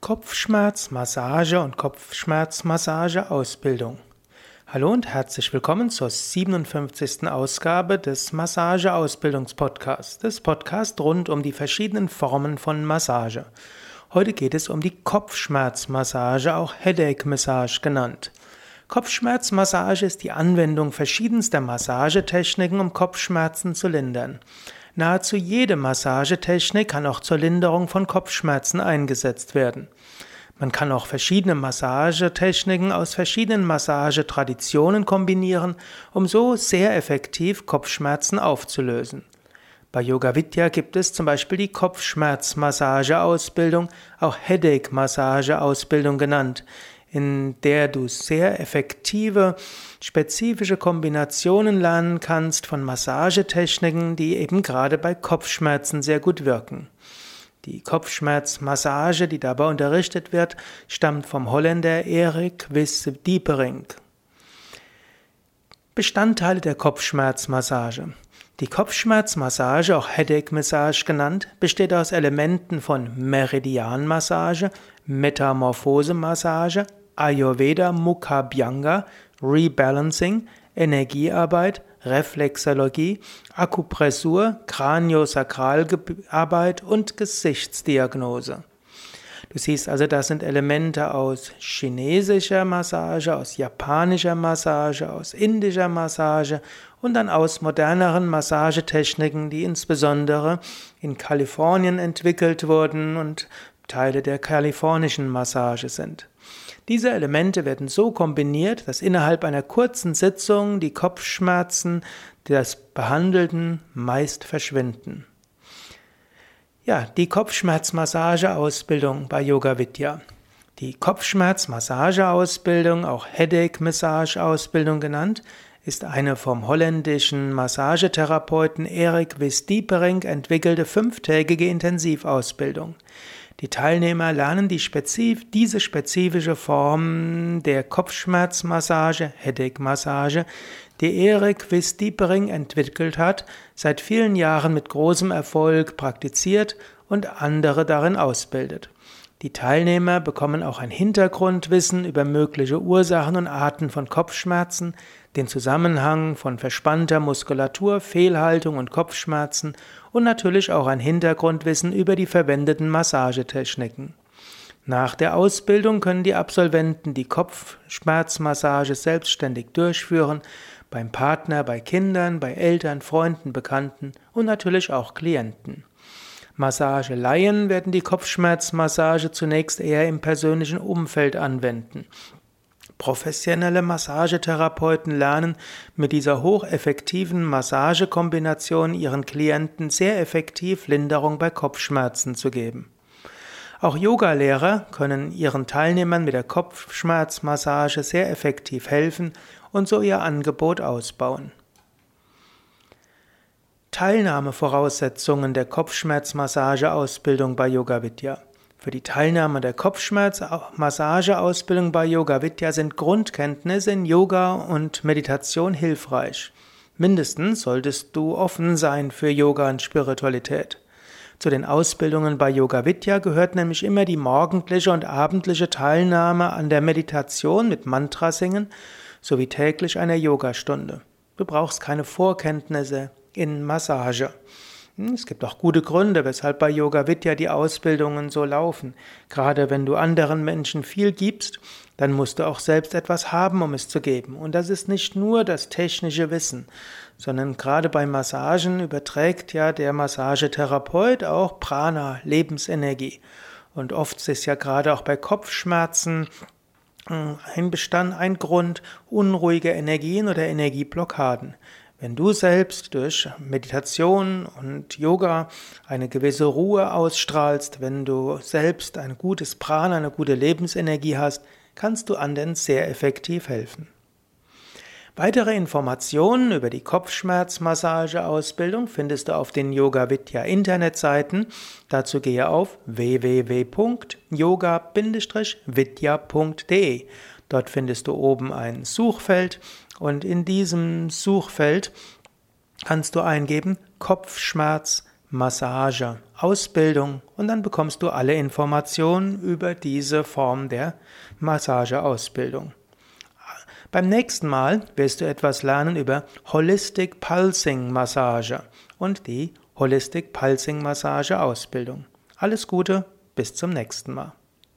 Kopfschmerzmassage und Kopfschmerzmassageausbildung. Hallo und herzlich willkommen zur 57. Ausgabe des Massageausbildungspodcasts, des Podcasts rund um die verschiedenen Formen von Massage. Heute geht es um die Kopfschmerzmassage, auch Headache Massage genannt. Kopfschmerzmassage ist die Anwendung verschiedenster Massagetechniken, um Kopfschmerzen zu lindern. Nahezu jede Massagetechnik kann auch zur Linderung von Kopfschmerzen eingesetzt werden. Man kann auch verschiedene Massagetechniken aus verschiedenen Massagetraditionen kombinieren, um so sehr effektiv Kopfschmerzen aufzulösen. Bei Yoga Vidya gibt es zum Beispiel die Kopfschmerzmassageausbildung, auch Headache-Massageausbildung genannt, in der du sehr effektive, spezifische Kombinationen lernen kannst von Massagetechniken, die eben gerade bei Kopfschmerzen sehr gut wirken. Die Kopfschmerzmassage, die dabei unterrichtet wird, stammt vom Holländer Erik Wisse Diepering. Bestandteile der Kopfschmerzmassage. Die Kopfschmerzmassage, auch Headache Massage genannt, besteht aus Elementen von Meridianmassage, Metamorphosemassage, Ayurveda Mukha Bhyanga, Rebalancing, Energiearbeit, Reflexologie, Akupressur, Kraniosakralarbeit und Gesichtsdiagnose. Du siehst also, das sind Elemente aus chinesischer Massage, aus japanischer Massage, aus indischer Massage und dann aus moderneren Massagetechniken, die insbesondere in Kalifornien entwickelt wurden und Teile der kalifornischen Massage sind. Diese Elemente werden so kombiniert, dass innerhalb einer kurzen Sitzung die Kopfschmerzen des Behandelten meist verschwinden. Ja, die Kopfschmerzmassageausbildung bei Yoga Vidya. Die Kopfschmerzmassageausbildung, auch Headache Massage Ausbildung genannt, ist eine vom holländischen Massagetherapeuten Erik Wisdiepering entwickelte fünftägige Intensivausbildung. Die Teilnehmer lernen die spezif diese spezifische Form der Kopfschmerzmassage, Headache-Massage, die Erik Wisdiepering entwickelt hat, seit vielen Jahren mit großem Erfolg praktiziert und andere darin ausbildet. Die Teilnehmer bekommen auch ein Hintergrundwissen über mögliche Ursachen und Arten von Kopfschmerzen, den Zusammenhang von verspannter Muskulatur, Fehlhaltung und Kopfschmerzen und natürlich auch ein Hintergrundwissen über die verwendeten Massagetechniken. Nach der Ausbildung können die Absolventen die Kopfschmerzmassage selbstständig durchführen, beim Partner, bei Kindern, bei Eltern, Freunden, Bekannten und natürlich auch Klienten. Massagelaien werden die Kopfschmerzmassage zunächst eher im persönlichen Umfeld anwenden. Professionelle Massagetherapeuten lernen mit dieser hocheffektiven Massagekombination ihren Klienten sehr effektiv Linderung bei Kopfschmerzen zu geben. Auch Yogalehrer können ihren Teilnehmern mit der Kopfschmerzmassage sehr effektiv helfen und so ihr Angebot ausbauen. Teilnahmevoraussetzungen der Kopfschmerzmassageausbildung bei Yoga Vidya für die Teilnahme der Kopfschmerz-Massageausbildung bei Yoga Vidya sind Grundkenntnisse in Yoga und Meditation hilfreich. Mindestens solltest du offen sein für Yoga und Spiritualität. Zu den Ausbildungen bei Yoga Vidya gehört nämlich immer die morgendliche und abendliche Teilnahme an der Meditation mit Mantra singen sowie täglich einer Yogastunde. Du brauchst keine Vorkenntnisse in Massage. Hm, es gibt auch gute Gründe, weshalb bei Yoga Vidya die Ausbildungen so laufen. Gerade wenn du anderen Menschen viel gibst, dann musst du auch selbst etwas haben, um es zu geben. Und das ist nicht nur das technische Wissen, sondern gerade bei Massagen überträgt ja der Massagetherapeut auch Prana, Lebensenergie. Und oft ist ja gerade auch bei Kopfschmerzen hm, ein Bestand, ein Grund unruhige Energien oder Energieblockaden. Wenn du selbst durch Meditation und Yoga eine gewisse Ruhe ausstrahlst, wenn du selbst ein gutes Prana, eine gute Lebensenergie hast, kannst du anderen sehr effektiv helfen. Weitere Informationen über die Kopfschmerzmassageausbildung findest du auf den Yoga Vidya Internetseiten. Dazu gehe auf www.yoga-vidya.de. Dort findest du oben ein Suchfeld und in diesem Suchfeld kannst du eingeben Kopfschmerz Massage Ausbildung und dann bekommst du alle Informationen über diese Form der Massageausbildung. Beim nächsten Mal wirst du etwas lernen über Holistic Pulsing Massage und die Holistic Pulsing Massage Ausbildung. Alles Gute, bis zum nächsten Mal.